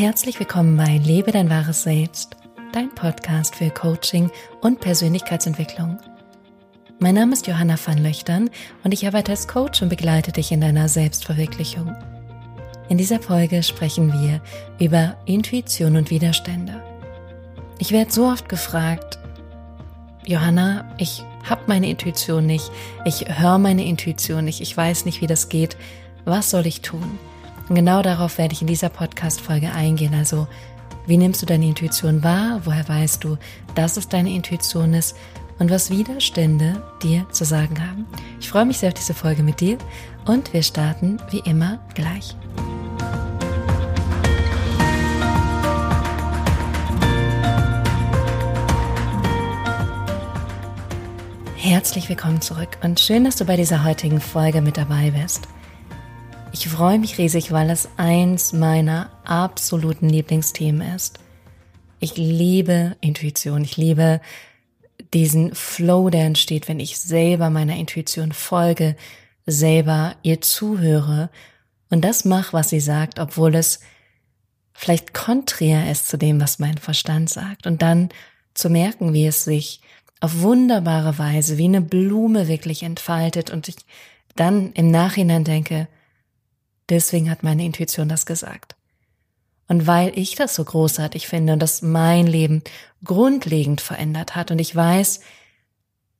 Herzlich willkommen bei Lebe dein wahres Selbst, dein Podcast für Coaching und Persönlichkeitsentwicklung. Mein Name ist Johanna van Löchtern und ich arbeite als Coach und begleite dich in deiner Selbstverwirklichung. In dieser Folge sprechen wir über Intuition und Widerstände. Ich werde so oft gefragt, Johanna, ich habe meine Intuition nicht, ich höre meine Intuition nicht, ich weiß nicht, wie das geht, was soll ich tun? Und genau darauf werde ich in dieser Podcast-Folge eingehen. Also, wie nimmst du deine Intuition wahr? Woher weißt du, dass es deine Intuition ist? Und was Widerstände dir zu sagen haben? Ich freue mich sehr auf diese Folge mit dir und wir starten wie immer gleich. Herzlich willkommen zurück und schön, dass du bei dieser heutigen Folge mit dabei bist. Ich freue mich riesig, weil es eins meiner absoluten Lieblingsthemen ist. Ich liebe Intuition. Ich liebe diesen Flow, der entsteht, wenn ich selber meiner Intuition folge, selber ihr zuhöre und das mache, was sie sagt, obwohl es vielleicht konträr ist zu dem, was mein Verstand sagt. Und dann zu merken, wie es sich auf wunderbare Weise wie eine Blume wirklich entfaltet und ich dann im Nachhinein denke, Deswegen hat meine Intuition das gesagt. Und weil ich das so großartig finde und das mein Leben grundlegend verändert hat und ich weiß,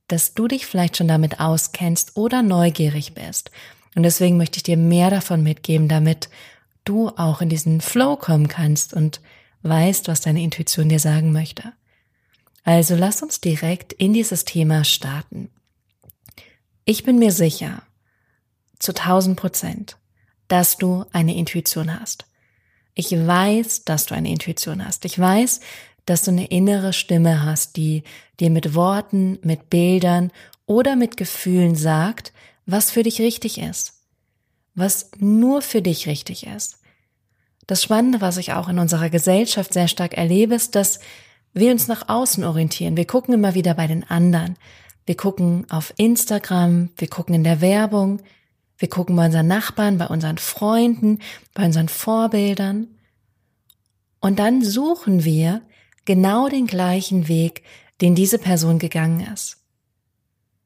dass du dich vielleicht schon damit auskennst oder neugierig bist. Und deswegen möchte ich dir mehr davon mitgeben, damit du auch in diesen Flow kommen kannst und weißt, was deine Intuition dir sagen möchte. Also lass uns direkt in dieses Thema starten. Ich bin mir sicher, zu tausend Prozent, dass du eine Intuition hast. Ich weiß, dass du eine Intuition hast. Ich weiß, dass du eine innere Stimme hast, die dir mit Worten, mit Bildern oder mit Gefühlen sagt, was für dich richtig ist. Was nur für dich richtig ist. Das Spannende, was ich auch in unserer Gesellschaft sehr stark erlebe, ist, dass wir uns nach außen orientieren. Wir gucken immer wieder bei den anderen. Wir gucken auf Instagram, wir gucken in der Werbung, wir gucken bei unseren Nachbarn, bei unseren Freunden, bei unseren Vorbildern. Und dann suchen wir genau den gleichen Weg, den diese Person gegangen ist.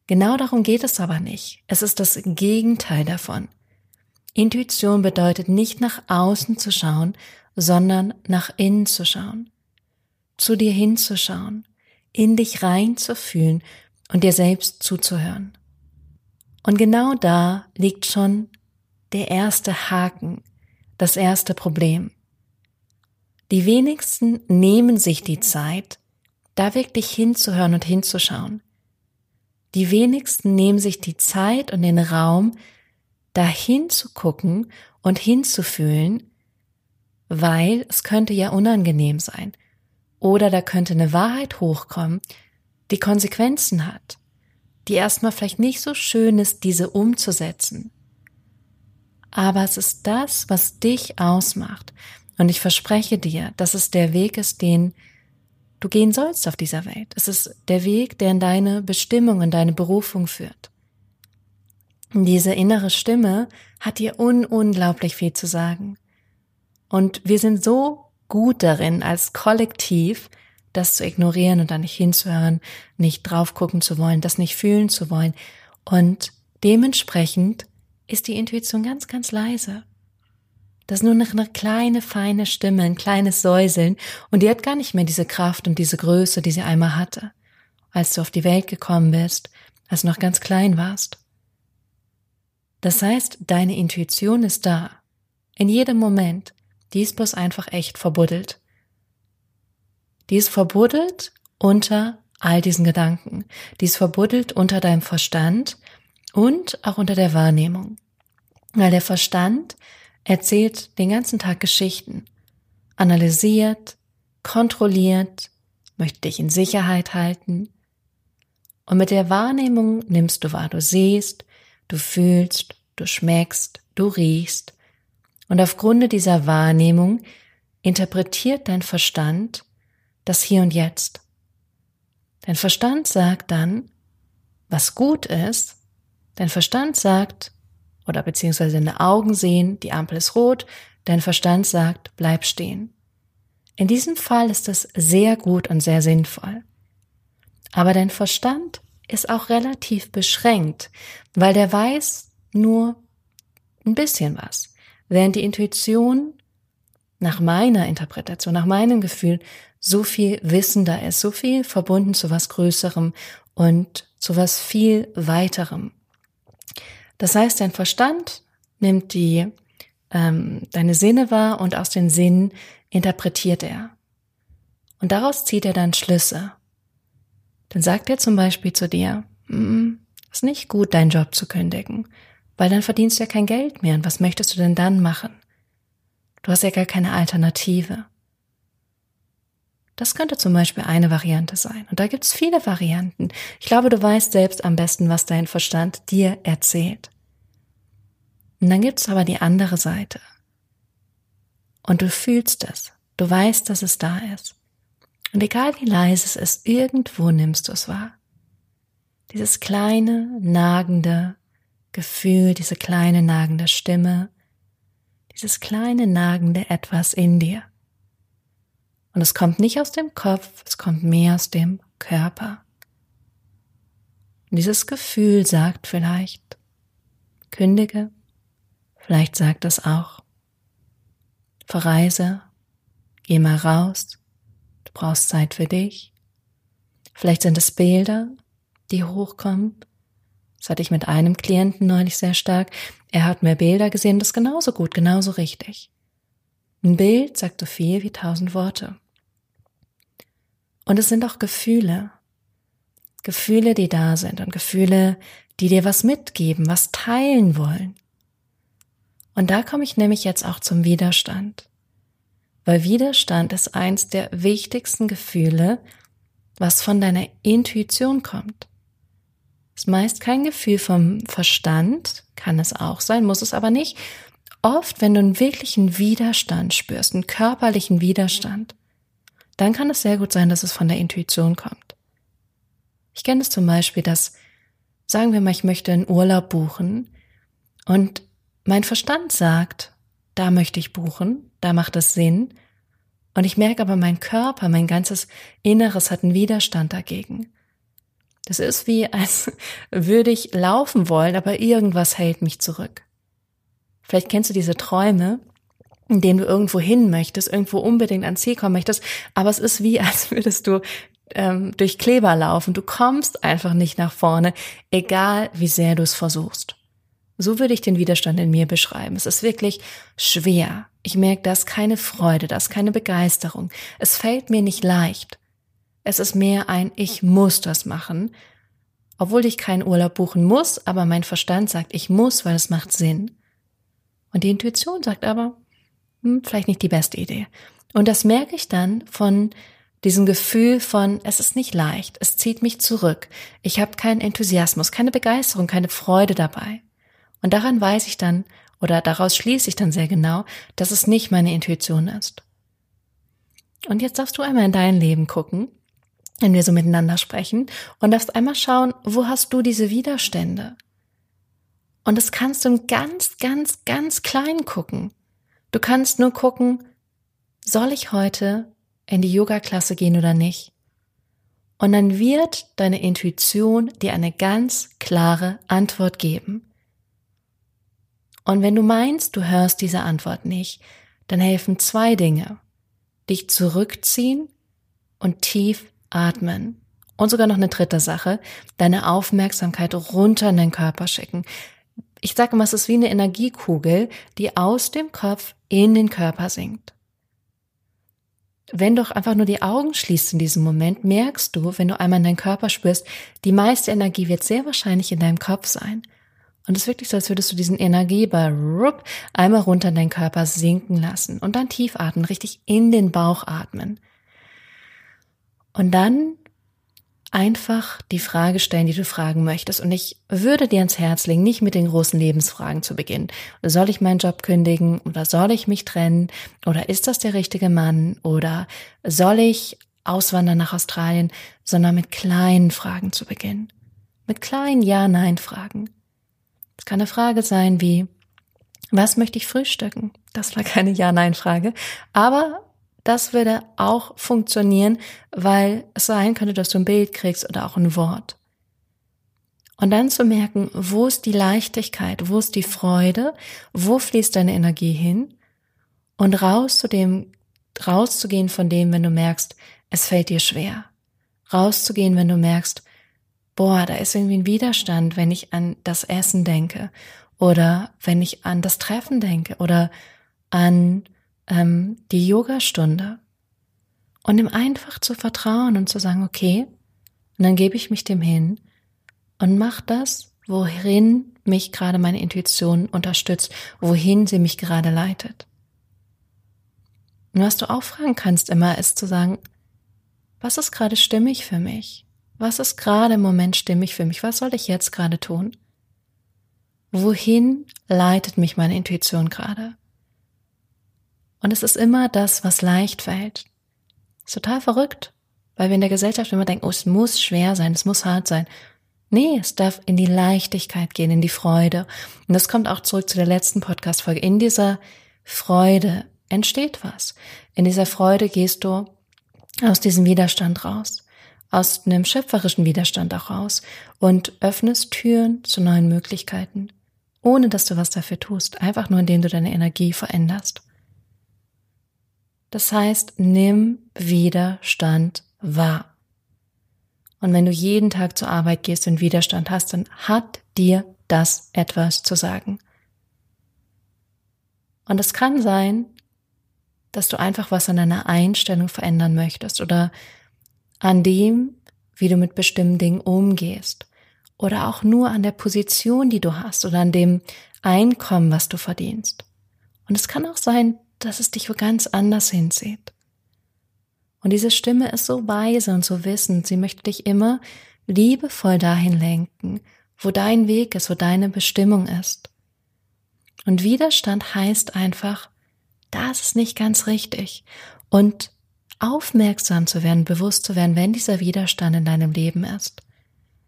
Genau darum geht es aber nicht. Es ist das Gegenteil davon. Intuition bedeutet nicht nach außen zu schauen, sondern nach innen zu schauen. Zu dir hinzuschauen, in dich reinzufühlen und dir selbst zuzuhören. Und genau da liegt schon der erste Haken, das erste Problem. Die wenigsten nehmen sich die Zeit, da wirklich hinzuhören und hinzuschauen. Die wenigsten nehmen sich die Zeit und den Raum, da hinzugucken und hinzufühlen, weil es könnte ja unangenehm sein. Oder da könnte eine Wahrheit hochkommen, die Konsequenzen hat die erstmal vielleicht nicht so schön ist, diese umzusetzen. Aber es ist das, was dich ausmacht. Und ich verspreche dir, dass es der Weg ist, den du gehen sollst auf dieser Welt. Es ist der Weg, der in deine Bestimmung, in deine Berufung führt. Diese innere Stimme hat dir un unglaublich viel zu sagen. Und wir sind so gut darin, als Kollektiv das zu ignorieren und da nicht hinzuhören, nicht drauf gucken zu wollen, das nicht fühlen zu wollen. Und dementsprechend ist die Intuition ganz, ganz leise. Das ist nur noch eine kleine, feine Stimme, ein kleines Säuseln und die hat gar nicht mehr diese Kraft und diese Größe, die sie einmal hatte, als du auf die Welt gekommen bist, als du noch ganz klein warst. Das heißt, deine Intuition ist da, in jedem Moment, die ist bloß einfach echt verbuddelt. Die ist verbuddelt unter all diesen Gedanken. Die ist verbuddelt unter deinem Verstand und auch unter der Wahrnehmung. Weil der Verstand erzählt den ganzen Tag Geschichten, analysiert, kontrolliert, möchte dich in Sicherheit halten. Und mit der Wahrnehmung nimmst du wahr, du siehst, du fühlst, du schmeckst, du riechst. Und aufgrund dieser Wahrnehmung interpretiert dein Verstand das Hier und Jetzt. Dein Verstand sagt dann, was gut ist. Dein Verstand sagt, oder beziehungsweise deine Augen sehen, die Ampel ist rot. Dein Verstand sagt, bleib stehen. In diesem Fall ist es sehr gut und sehr sinnvoll. Aber dein Verstand ist auch relativ beschränkt, weil der weiß nur ein bisschen was, während die Intuition nach meiner Interpretation, nach meinem Gefühl so viel wissender ist, so viel verbunden zu was Größerem und zu was viel weiterem. Das heißt, dein Verstand nimmt die ähm, deine Sinne wahr und aus den Sinnen interpretiert er. Und daraus zieht er dann Schlüsse. Dann sagt er zum Beispiel zu dir, mm, ist nicht gut, deinen Job zu kündigen, weil dann verdienst du ja kein Geld mehr. Und was möchtest du denn dann machen? Du hast ja gar keine Alternative. Das könnte zum Beispiel eine Variante sein. Und da gibt es viele Varianten. Ich glaube, du weißt selbst am besten, was dein Verstand dir erzählt. Und dann gibt es aber die andere Seite. Und du fühlst es. Du weißt, dass es da ist. Und egal wie leise es ist, irgendwo nimmst du es wahr. Dieses kleine, nagende Gefühl, diese kleine, nagende Stimme, dieses kleine, nagende Etwas in dir. Und es kommt nicht aus dem Kopf, es kommt mehr aus dem Körper. Und dieses Gefühl sagt vielleicht, kündige, vielleicht sagt es auch, verreise, geh mal raus, du brauchst Zeit für dich. Vielleicht sind es Bilder, die hochkommen. Das hatte ich mit einem Klienten neulich sehr stark. Er hat mir Bilder gesehen, das genauso gut, genauso richtig. Ein Bild sagt so viel wie tausend Worte. Und es sind auch Gefühle. Gefühle, die da sind und Gefühle, die dir was mitgeben, was teilen wollen. Und da komme ich nämlich jetzt auch zum Widerstand. Weil Widerstand ist eins der wichtigsten Gefühle, was von deiner Intuition kommt. Ist meist kein Gefühl vom Verstand, kann es auch sein, muss es aber nicht. Oft, wenn du einen wirklichen Widerstand spürst, einen körperlichen Widerstand, dann kann es sehr gut sein, dass es von der Intuition kommt. Ich kenne es zum Beispiel, dass, sagen wir mal, ich möchte einen Urlaub buchen und mein Verstand sagt, da möchte ich buchen, da macht es Sinn. Und ich merke aber, mein Körper, mein ganzes Inneres hat einen Widerstand dagegen. Das ist wie, als würde ich laufen wollen, aber irgendwas hält mich zurück. Vielleicht kennst du diese Träume, in denen du irgendwo hin möchtest, irgendwo unbedingt ans Ziel kommen möchtest, aber es ist wie, als würdest du ähm, durch Kleber laufen. Du kommst einfach nicht nach vorne, egal wie sehr du es versuchst. So würde ich den Widerstand in mir beschreiben. Es ist wirklich schwer. Ich merke, da keine Freude, da keine Begeisterung. Es fällt mir nicht leicht. Es ist mehr ein Ich muss das machen, obwohl ich keinen Urlaub buchen muss, aber mein Verstand sagt, ich muss, weil es macht Sinn. Und die Intuition sagt aber, vielleicht nicht die beste Idee. Und das merke ich dann von diesem Gefühl von, es ist nicht leicht, es zieht mich zurück, ich habe keinen Enthusiasmus, keine Begeisterung, keine Freude dabei. Und daran weiß ich dann, oder daraus schließe ich dann sehr genau, dass es nicht meine Intuition ist. Und jetzt darfst du einmal in dein Leben gucken, wenn wir so miteinander sprechen, und darfst einmal schauen, wo hast du diese Widerstände? Und das kannst du ganz, ganz, ganz klein gucken. Du kannst nur gucken, soll ich heute in die Yoga-Klasse gehen oder nicht? Und dann wird deine Intuition dir eine ganz klare Antwort geben. Und wenn du meinst, du hörst diese Antwort nicht, dann helfen zwei Dinge. Dich zurückziehen und tief atmen. Und sogar noch eine dritte Sache, deine Aufmerksamkeit runter in den Körper schicken. Ich sage immer, es ist wie eine Energiekugel, die aus dem Kopf in den Körper sinkt. Wenn du einfach nur die Augen schließt in diesem Moment, merkst du, wenn du einmal in deinen Körper spürst, die meiste Energie wird sehr wahrscheinlich in deinem Kopf sein. Und es ist wirklich so, als würdest du diesen Energieball einmal runter in deinen Körper sinken lassen und dann tief atmen, richtig in den Bauch atmen. Und dann einfach die Frage stellen, die du fragen möchtest. Und ich würde dir ans Herz legen, nicht mit den großen Lebensfragen zu beginnen. Soll ich meinen Job kündigen oder soll ich mich trennen oder ist das der richtige Mann oder soll ich auswandern nach Australien, sondern mit kleinen Fragen zu beginnen. Mit kleinen Ja-Nein-Fragen. Es kann eine Frage sein wie, was möchte ich frühstücken? Das war keine Ja-Nein-Frage. Aber Das würde auch funktionieren, weil es sein könnte, dass du ein Bild kriegst oder auch ein Wort. Und dann zu merken, wo ist die Leichtigkeit, wo ist die Freude, wo fließt deine Energie hin und raus zu dem, rauszugehen von dem, wenn du merkst, es fällt dir schwer. Rauszugehen, wenn du merkst, boah, da ist irgendwie ein Widerstand, wenn ich an das Essen denke oder wenn ich an das Treffen denke oder an ähm, die Yogastunde. Und ihm einfach zu vertrauen und zu sagen, okay, und dann gebe ich mich dem hin und mach das, wohin mich gerade meine Intuition unterstützt, wohin sie mich gerade leitet. Und was du auch fragen kannst immer, ist zu sagen, was ist gerade stimmig für mich? Was ist gerade im Moment stimmig für mich? Was soll ich jetzt gerade tun? Wohin leitet mich meine Intuition gerade? Und es ist immer das, was leicht fällt. Ist total verrückt, weil wir in der Gesellschaft immer denken, oh, es muss schwer sein, es muss hart sein. Nee, es darf in die Leichtigkeit gehen, in die Freude. Und das kommt auch zurück zu der letzten Podcast-Folge. In dieser Freude entsteht was. In dieser Freude gehst du aus diesem Widerstand raus, aus einem schöpferischen Widerstand auch raus und öffnest Türen zu neuen Möglichkeiten, ohne dass du was dafür tust, einfach nur indem du deine Energie veränderst. Das heißt, nimm Widerstand wahr. Und wenn du jeden Tag zur Arbeit gehst und Widerstand hast, dann hat dir das etwas zu sagen. Und es kann sein, dass du einfach was an deiner Einstellung verändern möchtest oder an dem, wie du mit bestimmten Dingen umgehst oder auch nur an der Position, die du hast oder an dem Einkommen, was du verdienst. Und es kann auch sein, dass es dich wo ganz anders hinzieht. Und diese Stimme ist so weise und so wissend, sie möchte dich immer liebevoll dahin lenken, wo dein Weg ist, wo deine Bestimmung ist. Und Widerstand heißt einfach, das ist nicht ganz richtig. Und aufmerksam zu werden, bewusst zu werden, wenn dieser Widerstand in deinem Leben ist.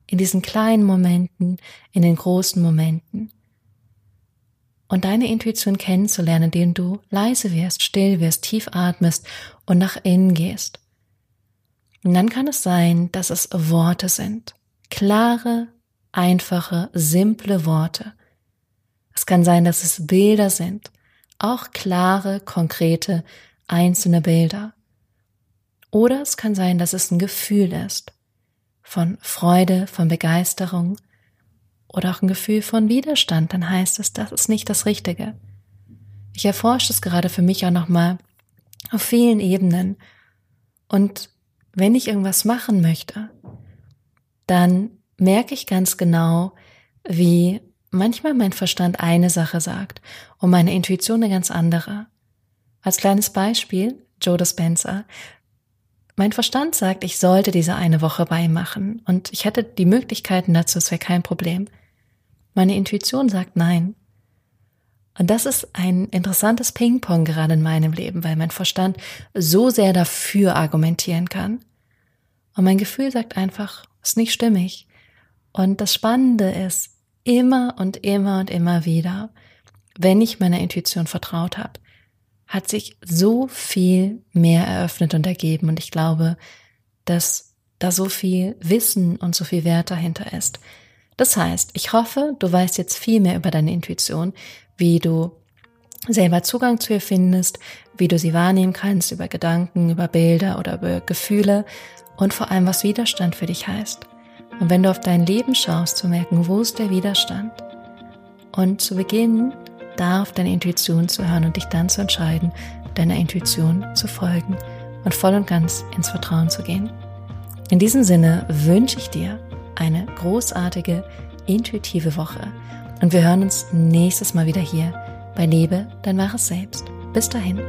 In diesen kleinen Momenten, in den großen Momenten. Und deine Intuition kennenzulernen, indem du leise wirst, still wirst, tief atmest und nach innen gehst. Und dann kann es sein, dass es Worte sind. Klare, einfache, simple Worte. Es kann sein, dass es Bilder sind auch klare, konkrete, einzelne Bilder. Oder es kann sein, dass es ein Gefühl ist von Freude, von Begeisterung oder auch ein Gefühl von Widerstand, dann heißt es, das ist nicht das Richtige. Ich erforsche es gerade für mich auch nochmal auf vielen Ebenen. Und wenn ich irgendwas machen möchte, dann merke ich ganz genau, wie manchmal mein Verstand eine Sache sagt und meine Intuition eine ganz andere. Als kleines Beispiel, Joe Dispenza. Mein Verstand sagt, ich sollte diese eine Woche beimachen und ich hätte die Möglichkeiten dazu, es wäre kein Problem. Meine Intuition sagt nein. Und das ist ein interessantes Ping-Pong gerade in meinem Leben, weil mein Verstand so sehr dafür argumentieren kann. Und mein Gefühl sagt einfach, ist nicht stimmig. Und das Spannende ist, immer und immer und immer wieder, wenn ich meiner Intuition vertraut habe, hat sich so viel mehr eröffnet und ergeben. Und ich glaube, dass da so viel Wissen und so viel Wert dahinter ist. Das heißt, ich hoffe, du weißt jetzt viel mehr über deine Intuition, wie du selber Zugang zu ihr findest, wie du sie wahrnehmen kannst über Gedanken, über Bilder oder über Gefühle und vor allem, was Widerstand für dich heißt. Und wenn du auf dein Leben schaust, zu merken, wo ist der Widerstand? Und zu beginnen, da auf deine Intuition zu hören und dich dann zu entscheiden, deiner Intuition zu folgen und voll und ganz ins Vertrauen zu gehen. In diesem Sinne wünsche ich dir eine großartige, intuitive Woche und wir hören uns nächstes Mal wieder hier bei Lebe dein wahres Selbst. Bis dahin.